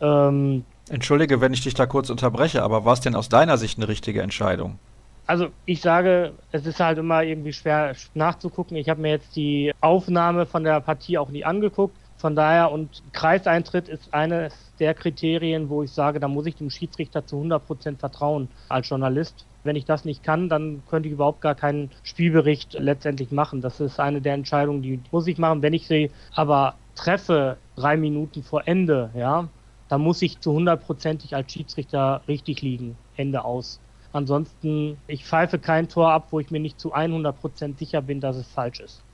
Ähm, Entschuldige, wenn ich dich da kurz unterbreche, aber war es denn aus deiner Sicht eine richtige Entscheidung? Also ich sage, es ist halt immer irgendwie schwer nachzugucken. Ich habe mir jetzt die Aufnahme von der Partie auch nie angeguckt. Von daher, und Kreiseintritt ist eines der Kriterien, wo ich sage, da muss ich dem Schiedsrichter zu 100% vertrauen als Journalist. Wenn ich das nicht kann, dann könnte ich überhaupt gar keinen Spielbericht letztendlich machen. Das ist eine der Entscheidungen, die muss ich machen. Wenn ich sie aber treffe, drei Minuten vor Ende, ja, dann muss ich zu 100%ig als Schiedsrichter richtig liegen. Ende aus. Ansonsten, ich pfeife kein Tor ab, wo ich mir nicht zu 100% sicher bin, dass es falsch ist.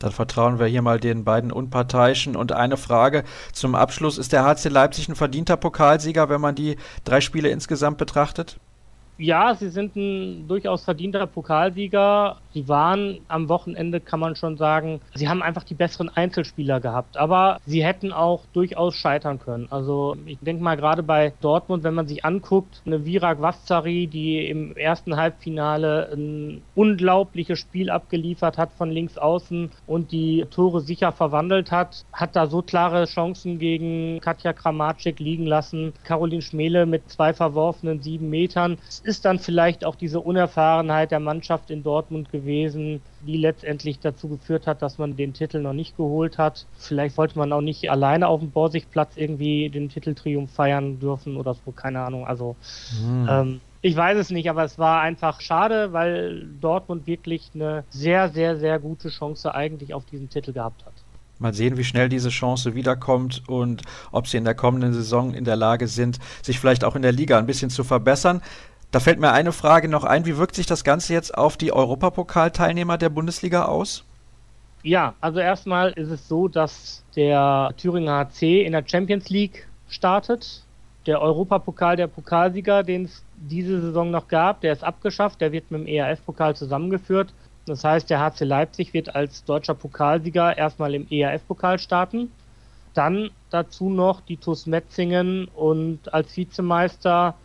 Dann vertrauen wir hier mal den beiden Unparteiischen. Und eine Frage zum Abschluss. Ist der HC Leipzig ein verdienter Pokalsieger, wenn man die drei Spiele insgesamt betrachtet? Ja, sie sind ein durchaus verdienter Pokalsieger. Sie waren am Wochenende, kann man schon sagen, sie haben einfach die besseren Einzelspieler gehabt. Aber sie hätten auch durchaus scheitern können. Also ich denke mal gerade bei Dortmund, wenn man sich anguckt, eine Virak Vassari, die im ersten Halbfinale ein unglaubliches Spiel abgeliefert hat von links außen und die Tore sicher verwandelt hat, hat da so klare Chancen gegen Katja Kramatschik liegen lassen. Caroline Schmele mit zwei verworfenen sieben Metern. Ist dann vielleicht auch diese Unerfahrenheit der Mannschaft in Dortmund gewesen, die letztendlich dazu geführt hat, dass man den Titel noch nicht geholt hat. Vielleicht wollte man auch nicht alleine auf dem Borsigplatz irgendwie den Titeltriumph feiern dürfen oder so, keine Ahnung. Also hm. ähm, ich weiß es nicht, aber es war einfach schade, weil Dortmund wirklich eine sehr, sehr, sehr gute Chance eigentlich auf diesen Titel gehabt hat. Mal sehen, wie schnell diese Chance wiederkommt und ob sie in der kommenden Saison in der Lage sind, sich vielleicht auch in der Liga ein bisschen zu verbessern. Da fällt mir eine Frage noch ein. Wie wirkt sich das Ganze jetzt auf die Europapokalteilnehmer der Bundesliga aus? Ja, also erstmal ist es so, dass der Thüringer HC in der Champions League startet. Der Europapokal der Pokalsieger, den es diese Saison noch gab, der ist abgeschafft. Der wird mit dem ERF-Pokal zusammengeführt. Das heißt, der HC Leipzig wird als deutscher Pokalsieger erstmal im ERF-Pokal starten. Dann dazu noch die TuS Metzingen und als Vizemeister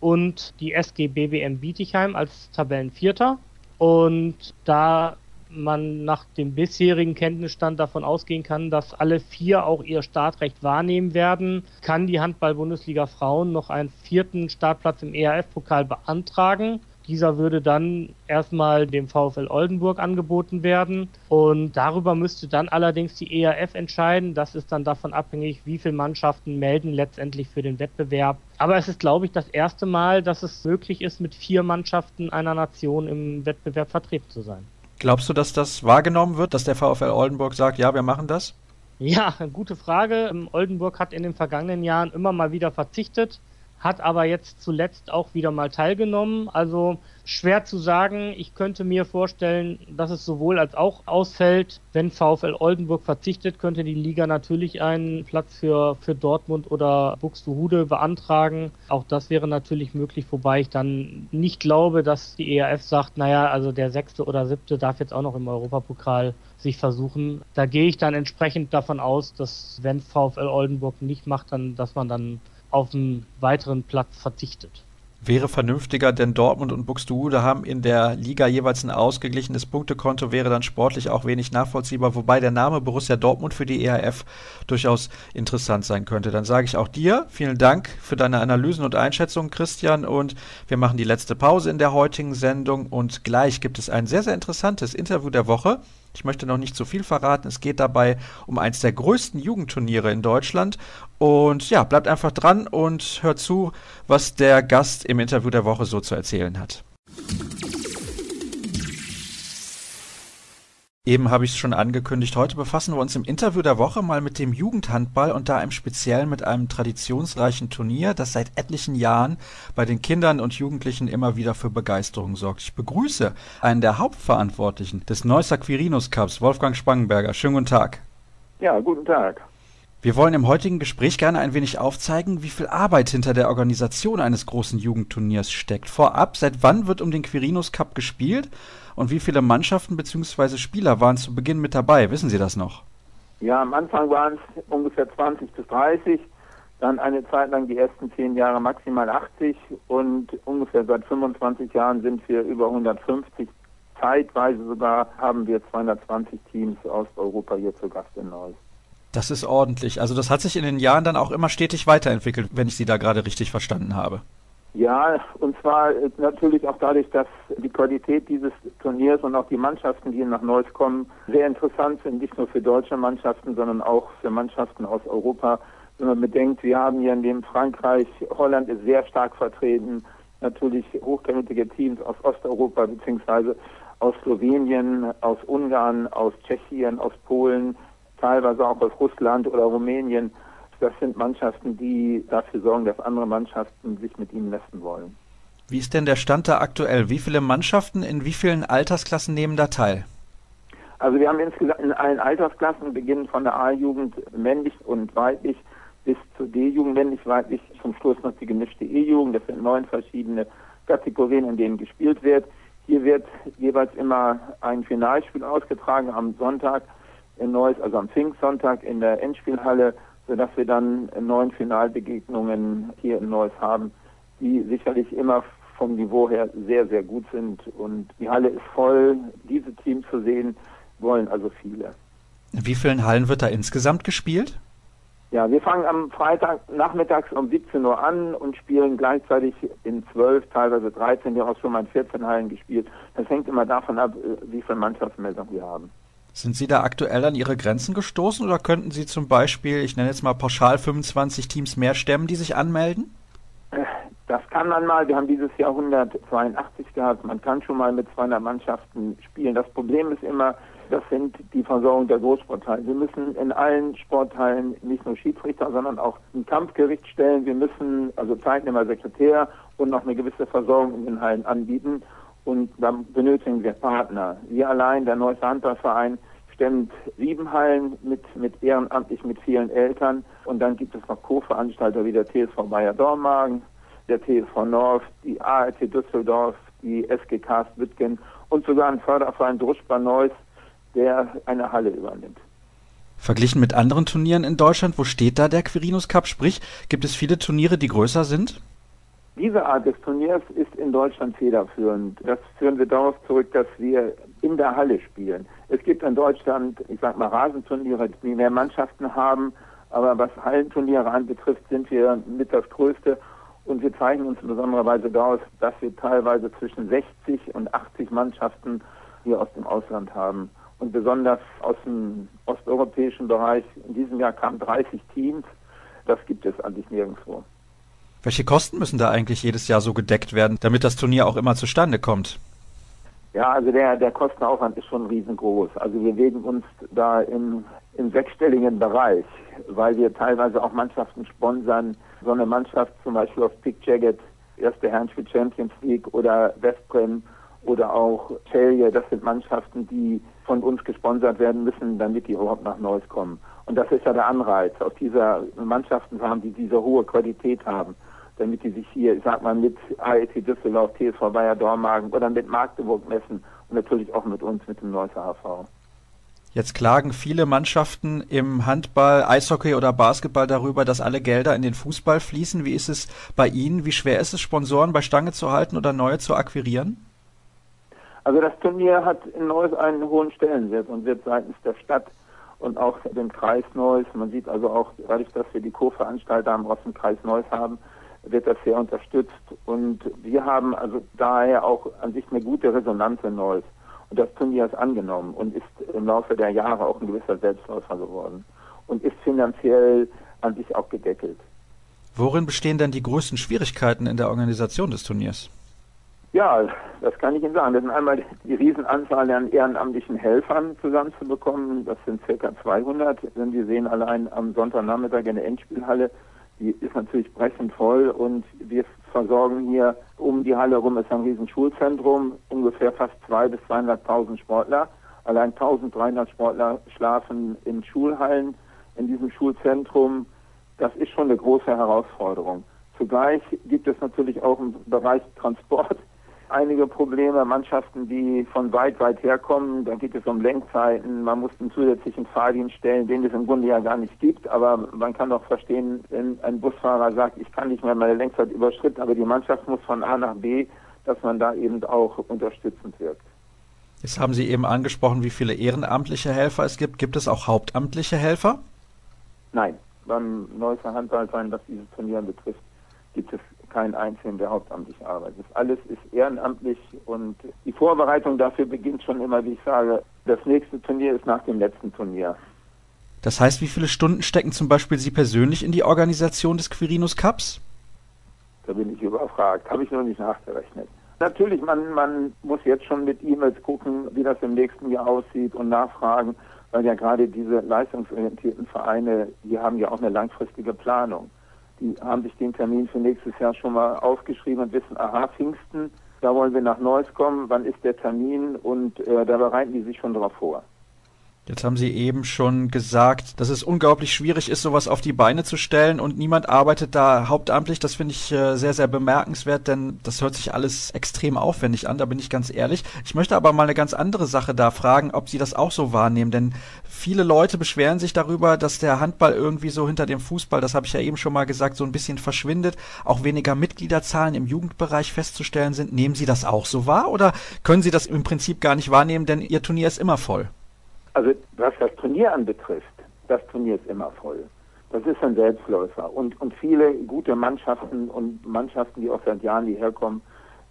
und die SG BBM Bietigheim als Tabellenvierter. Und da man nach dem bisherigen Kenntnisstand davon ausgehen kann, dass alle vier auch ihr Startrecht wahrnehmen werden, kann die Handball-Bundesliga Frauen noch einen vierten Startplatz im ERF-Pokal beantragen. Dieser würde dann erstmal dem VfL Oldenburg angeboten werden und darüber müsste dann allerdings die ERF entscheiden. Das ist dann davon abhängig, wie viele Mannschaften melden letztendlich für den Wettbewerb. Aber es ist, glaube ich, das erste Mal, dass es möglich ist, mit vier Mannschaften einer Nation im Wettbewerb vertreten zu sein. Glaubst du, dass das wahrgenommen wird, dass der VfL Oldenburg sagt, ja, wir machen das? Ja, gute Frage. Oldenburg hat in den vergangenen Jahren immer mal wieder verzichtet hat aber jetzt zuletzt auch wieder mal teilgenommen. Also schwer zu sagen. Ich könnte mir vorstellen, dass es sowohl als auch ausfällt. Wenn VfL Oldenburg verzichtet, könnte die Liga natürlich einen Platz für, für Dortmund oder Buxtehude beantragen. Auch das wäre natürlich möglich, wobei ich dann nicht glaube, dass die ERF sagt, naja, also der sechste oder siebte darf jetzt auch noch im Europapokal sich versuchen. Da gehe ich dann entsprechend davon aus, dass wenn VfL Oldenburg nicht macht, dann, dass man dann auf einen weiteren Platz verzichtet. Wäre vernünftiger, denn Dortmund und Buxtehude haben in der Liga jeweils ein ausgeglichenes Punktekonto, wäre dann sportlich auch wenig nachvollziehbar, wobei der Name Borussia Dortmund für die ERF durchaus interessant sein könnte. Dann sage ich auch dir vielen Dank für deine Analysen und Einschätzungen, Christian, und wir machen die letzte Pause in der heutigen Sendung und gleich gibt es ein sehr, sehr interessantes Interview der Woche ich möchte noch nicht zu viel verraten. Es geht dabei um eins der größten Jugendturniere in Deutschland. Und ja, bleibt einfach dran und hört zu, was der Gast im Interview der Woche so zu erzählen hat. Eben habe ich es schon angekündigt. Heute befassen wir uns im Interview der Woche mal mit dem Jugendhandball und da im Speziellen mit einem traditionsreichen Turnier, das seit etlichen Jahren bei den Kindern und Jugendlichen immer wieder für Begeisterung sorgt. Ich begrüße einen der Hauptverantwortlichen des Neusser Quirinus Cups, Wolfgang Spangenberger. Schönen guten Tag. Ja, guten Tag. Wir wollen im heutigen Gespräch gerne ein wenig aufzeigen, wie viel Arbeit hinter der Organisation eines großen Jugendturniers steckt. Vorab, seit wann wird um den Quirinus Cup gespielt und wie viele Mannschaften bzw. Spieler waren zu Beginn mit dabei? Wissen Sie das noch? Ja, am Anfang waren es ungefähr 20 bis 30, dann eine Zeit lang die ersten zehn Jahre maximal 80 und ungefähr seit 25 Jahren sind wir über 150. Zeitweise sogar haben wir 220 Teams aus Europa hier zu Gast in Neuss. Das ist ordentlich. Also das hat sich in den Jahren dann auch immer stetig weiterentwickelt, wenn ich Sie da gerade richtig verstanden habe. Ja, und zwar äh, natürlich auch dadurch, dass die Qualität dieses Turniers und auch die Mannschaften, die nach Neuss kommen, sehr interessant sind, nicht nur für deutsche Mannschaften, sondern auch für Mannschaften aus Europa. Wenn man bedenkt, wir haben hier in dem Frankreich, Holland ist sehr stark vertreten, natürlich hochkarätige Teams aus Osteuropa beziehungsweise aus Slowenien, aus Ungarn, aus Tschechien, aus Polen, teilweise auch aus Russland oder Rumänien. Das sind Mannschaften, die dafür sorgen, dass andere Mannschaften sich mit ihnen messen wollen. Wie ist denn der Stand da aktuell? Wie viele Mannschaften in wie vielen Altersklassen nehmen da teil? Also wir haben insgesamt in allen Altersklassen, beginnend von der A-Jugend männlich und weiblich bis zur D-Jugend männlich-weiblich, zum Schluss noch die gemischte E-Jugend. Das sind neun verschiedene Kategorien, in denen gespielt wird. Hier wird jeweils immer ein Finalspiel ausgetragen am Sonntag in Neuss, also am Pfingstsonntag in der Endspielhalle sodass wir dann neun Finalbegegnungen hier in Neuss haben, die sicherlich immer vom Niveau her sehr, sehr gut sind. Und die Halle ist voll. Diese Teams zu sehen wollen also viele. In wie vielen Hallen wird da insgesamt gespielt? Ja, wir fangen am Freitag nachmittags um 17 Uhr an und spielen gleichzeitig in 12, teilweise 13, wir haben auch schon mal in 14 Hallen gespielt. Das hängt immer davon ab, äh, wie viele Mannschaftsmeldungen wir haben. Sind Sie da aktuell an Ihre Grenzen gestoßen oder könnten Sie zum Beispiel, ich nenne jetzt mal pauschal 25 Teams mehr stemmen, die sich anmelden? Äh, das kann man mal. Wir haben dieses Jahr 182 gehabt. Man kann schon mal mit 200 Mannschaften spielen. Das Problem ist immer, das sind die Versorgung der Großsporthallen. Wir müssen in allen Sportteilen nicht nur Schiedsrichter, sondern auch ein Kampfgericht stellen. Wir müssen also Zeitnehmer, Sekretär und noch eine gewisse Versorgung in den Hallen anbieten. Und dann benötigen wir Partner. Wir allein, der Neueste Handballverein, stemmt sieben Hallen mit, mit ehrenamtlich mit vielen Eltern. Und dann gibt es noch Co-Veranstalter wie der TSV Bayer Dormagen, der TSV North, die ART Düsseldorf, die SG Karst Wittgen und sogar ein Förderverein Druschba Neuss, der eine Halle übernimmt. Verglichen mit anderen Turnieren in Deutschland, wo steht da der Quirinus Cup? Sprich, gibt es viele Turniere, die größer sind? Diese Art des Turniers ist in Deutschland federführend. Das führen wir darauf zurück, dass wir in der Halle spielen. Es gibt in Deutschland, ich sag mal, Rasenturniere, die mehr Mannschaften haben, aber was Hallenturniere anbetrifft, sind wir mit das Größte und wir zeigen uns in besonderer Weise daraus, dass wir teilweise zwischen 60 und 80 Mannschaften hier aus dem Ausland haben. Und besonders aus dem osteuropäischen Bereich. In diesem Jahr kamen 30 Teams. Das gibt es eigentlich nirgendwo. Welche Kosten müssen da eigentlich jedes Jahr so gedeckt werden, damit das Turnier auch immer zustande kommt? Ja, also der, der Kostenaufwand ist schon riesengroß. Also wir bewegen uns da im, im sechsstelligen Bereich, weil wir teilweise auch Mannschaften sponsern. So eine Mannschaft zum Beispiel aus Pick Jacket, erste Herrenspiel Champions League oder Westbrem oder auch Celje, das sind Mannschaften, die von uns gesponsert werden müssen, damit die überhaupt nach Neuss kommen. Und das ist ja der Anreiz, auf dieser Mannschaften haben, die diese hohe Qualität haben damit die sich hier, ich sag mal, mit AET Düsseldorf, TSV Bayer Dormagen oder mit Magdeburg messen und natürlich auch mit uns, mit dem Neusser HV. Jetzt klagen viele Mannschaften im Handball, Eishockey oder Basketball darüber, dass alle Gelder in den Fußball fließen. Wie ist es bei Ihnen? Wie schwer ist es, Sponsoren bei Stange zu halten oder neue zu akquirieren? Also das Turnier hat in Neuss einen hohen Stellenwert und wird seitens der Stadt und auch dem Kreis Neuss, man sieht also auch dadurch, dass wir die Co-Veranstalter am Kreis Neuss haben, wird das sehr unterstützt. Und wir haben also daher auch an sich eine gute Resonanz in Neuss. Und das Turnier ist angenommen und ist im Laufe der Jahre auch ein gewisser Selbstläufer geworden und ist finanziell an sich auch gedeckelt. Worin bestehen denn die größten Schwierigkeiten in der Organisation des Turniers? Ja, das kann ich Ihnen sagen. Das sind einmal die Riesenanzahl an ehrenamtlichen Helfern zusammenzubekommen. Das sind circa 200. Denn wir sehen allein am Sonntagnachmittag in der Endspielhalle die ist natürlich brechend voll und wir versorgen hier um die Halle rum, ist ein riesen Schulzentrum, ungefähr fast 200.000 bis 200.000 Sportler. Allein 1300 Sportler schlafen in Schulhallen in diesem Schulzentrum. Das ist schon eine große Herausforderung. Zugleich gibt es natürlich auch im Bereich Transport einige Probleme. Mannschaften, die von weit, weit herkommen, da geht es um Lenkzeiten. Man muss einen zusätzlichen Fahrdienst stellen, den es im Grunde ja gar nicht gibt. Aber man kann doch verstehen, wenn ein Busfahrer sagt, ich kann nicht mehr meine Lenkzeit überschritten, aber die Mannschaft muss von A nach B, dass man da eben auch unterstützend wirkt. Jetzt haben Sie eben angesprochen, wie viele ehrenamtliche Helfer es gibt. Gibt es auch hauptamtliche Helfer? Nein, beim Neusser Handballverein, was dieses Turnier betrifft, gibt es kein Einzelnen, der hauptamtlich arbeitet. Alles ist ehrenamtlich und die Vorbereitung dafür beginnt schon immer, wie ich sage, das nächste Turnier ist nach dem letzten Turnier. Das heißt, wie viele Stunden stecken zum Beispiel Sie persönlich in die Organisation des Quirinus Cups? Da bin ich überfragt, habe ich noch nicht nachgerechnet. Natürlich, man, man muss jetzt schon mit E-Mails gucken, wie das im nächsten Jahr aussieht und nachfragen, weil ja gerade diese leistungsorientierten Vereine, die haben ja auch eine langfristige Planung. Die haben sich den Termin für nächstes Jahr schon mal aufgeschrieben und wissen, aha, Pfingsten, da wollen wir nach Neuss kommen, wann ist der Termin und äh, da bereiten die sich schon darauf vor. Jetzt haben Sie eben schon gesagt, dass es unglaublich schwierig ist, sowas auf die Beine zu stellen und niemand arbeitet da hauptamtlich. Das finde ich äh, sehr, sehr bemerkenswert, denn das hört sich alles extrem aufwendig an, da bin ich ganz ehrlich. Ich möchte aber mal eine ganz andere Sache da fragen, ob Sie das auch so wahrnehmen, denn viele Leute beschweren sich darüber, dass der Handball irgendwie so hinter dem Fußball, das habe ich ja eben schon mal gesagt, so ein bisschen verschwindet, auch weniger Mitgliederzahlen im Jugendbereich festzustellen sind. Nehmen Sie das auch so wahr oder können Sie das im Prinzip gar nicht wahrnehmen, denn Ihr Turnier ist immer voll? Also was das Turnier anbetrifft, das Turnier ist immer voll. Das ist ein Selbstläufer. Und, und viele gute Mannschaften und Mannschaften, die auch seit Jahren hierher kommen,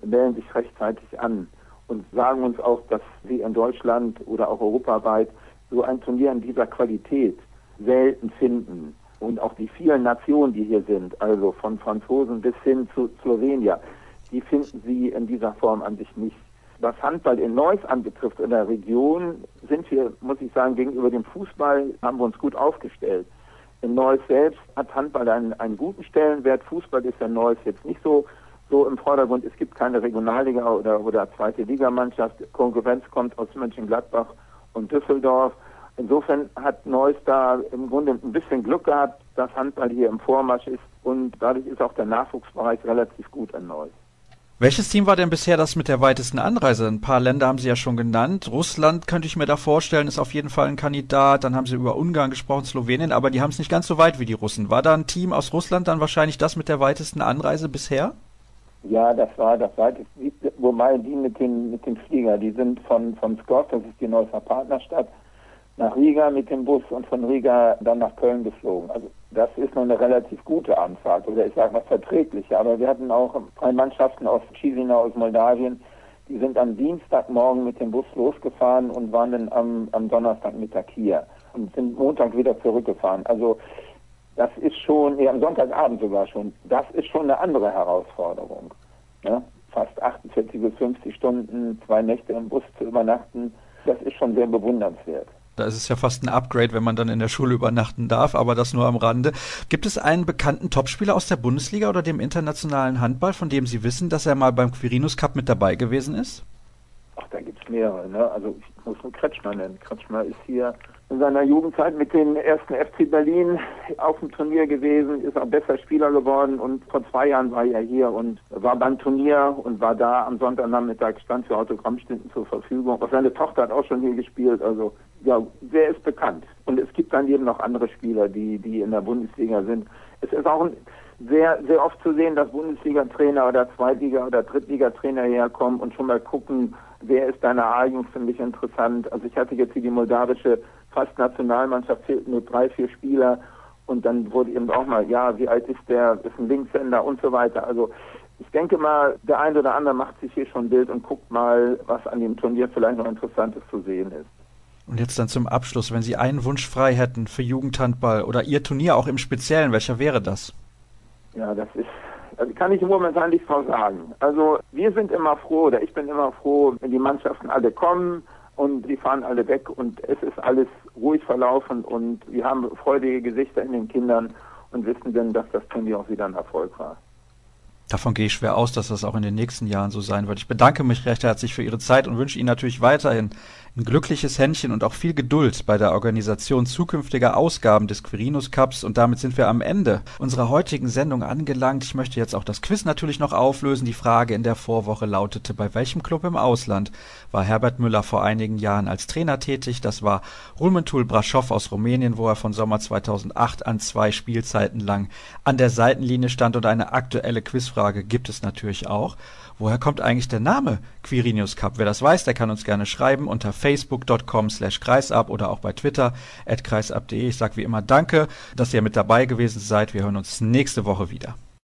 melden sich rechtzeitig an und sagen uns auch, dass sie in Deutschland oder auch europaweit so ein Turnier in dieser Qualität selten finden. Und auch die vielen Nationen, die hier sind, also von Franzosen bis hin zu Slowenier, die finden sie in dieser Form an sich nicht. Was Handball in Neuss anbetrifft in der Region, sind wir, muss ich sagen, gegenüber dem Fußball haben wir uns gut aufgestellt. In Neuss selbst hat Handball einen, einen guten Stellenwert. Fußball ist in Neuss jetzt nicht so, so im Vordergrund. Es gibt keine Regionalliga oder, oder zweite Ligamannschaft. Konkurrenz kommt aus Mönchengladbach und Düsseldorf. Insofern hat Neuss da im Grunde ein bisschen Glück gehabt, dass Handball hier im Vormarsch ist und dadurch ist auch der Nachwuchsbereich relativ gut an Neuss. Welches Team war denn bisher das mit der weitesten Anreise? Ein paar Länder haben Sie ja schon genannt. Russland könnte ich mir da vorstellen, ist auf jeden Fall ein Kandidat. Dann haben Sie über Ungarn gesprochen, Slowenien, aber die haben es nicht ganz so weit wie die Russen. War da ein Team aus Russland dann wahrscheinlich das mit der weitesten Anreise bisher? Ja, das war das weiteste, wobei die mit dem, mit dem Flieger, die sind von, von Skov, das ist die Neusser Partnerstadt, nach Riga mit dem Bus und von Riga dann nach Köln geflogen. Also das ist noch eine relativ gute Anfahrt oder ich sage mal verträgliche. Aber wir hatten auch drei Mannschaften aus Chisinau aus Moldawien, die sind am Dienstagmorgen mit dem Bus losgefahren und waren dann am, am Donnerstagmittag hier und sind Montag wieder zurückgefahren. Also das ist schon, nee, am Sonntagabend sogar schon, das ist schon eine andere Herausforderung. Ne? Fast 48 bis 50 Stunden, zwei Nächte im Bus zu übernachten, das ist schon sehr bewundernswert. Da ist es ja fast ein Upgrade, wenn man dann in der Schule übernachten darf, aber das nur am Rande. Gibt es einen bekannten Topspieler aus der Bundesliga oder dem internationalen Handball, von dem Sie wissen, dass er mal beim Quirinus Cup mit dabei gewesen ist? Ach, da gibt es mehrere. Ne? Also ich muss nur Kretschmer nennen. Kretschmer ist hier in seiner Jugendzeit mit dem ersten FC Berlin auf dem Turnier gewesen, ist auch besser Spieler geworden und vor zwei Jahren war er hier und war beim Turnier und war da am Sonntagnachmittag, stand für Autogrammstunden zur Verfügung. Auch seine Tochter hat auch schon hier gespielt, also ja, wer ist bekannt? Und es gibt dann eben noch andere Spieler, die, die in der Bundesliga sind. Es ist auch sehr, sehr oft zu sehen, dass Bundesliga-Trainer oder Zweitliga- oder Drittliga-Trainer herkommen und schon mal gucken, wer ist deine A-Jungs für mich interessant. Also ich hatte jetzt hier die moldawische fast Nationalmannschaft, fehlten nur drei, vier Spieler und dann wurde eben auch mal, ja, wie alt ist der, ist ein Linkshänder und so weiter. Also ich denke mal, der eine oder andere macht sich hier schon ein Bild und guckt mal, was an dem Turnier vielleicht noch Interessantes zu sehen ist. Und jetzt dann zum Abschluss, wenn Sie einen Wunsch frei hätten für Jugendhandball oder Ihr Turnier auch im Speziellen, welcher wäre das? Ja, das ist, also kann ich momentan nicht drauf sagen. Also wir sind immer froh oder ich bin immer froh, wenn die Mannschaften alle kommen und die fahren alle weg und es ist alles ruhig verlaufen und wir haben freudige Gesichter in den Kindern und wissen dann, dass das Turnier auch wieder ein Erfolg war. Davon gehe ich schwer aus, dass das auch in den nächsten Jahren so sein wird. Ich bedanke mich recht herzlich für Ihre Zeit und wünsche Ihnen natürlich weiterhin ein glückliches Händchen und auch viel Geduld bei der Organisation zukünftiger Ausgaben des Quirinus Cups. Und damit sind wir am Ende unserer heutigen Sendung angelangt. Ich möchte jetzt auch das Quiz natürlich noch auflösen. Die Frage in der Vorwoche lautete, bei welchem Club im Ausland war Herbert Müller vor einigen Jahren als Trainer tätig? Das war Rulmentul Braschow aus Rumänien, wo er von Sommer 2008 an zwei Spielzeiten lang an der Seitenlinie stand. Und eine aktuelle Quizfrage gibt es natürlich auch. Woher kommt eigentlich der Name Quirinius Cup? Wer das weiß, der kann uns gerne schreiben unter facebook.com slash kreisab oder auch bei Twitter at kreisab.de. Ich sage wie immer Danke, dass ihr mit dabei gewesen seid. Wir hören uns nächste Woche wieder.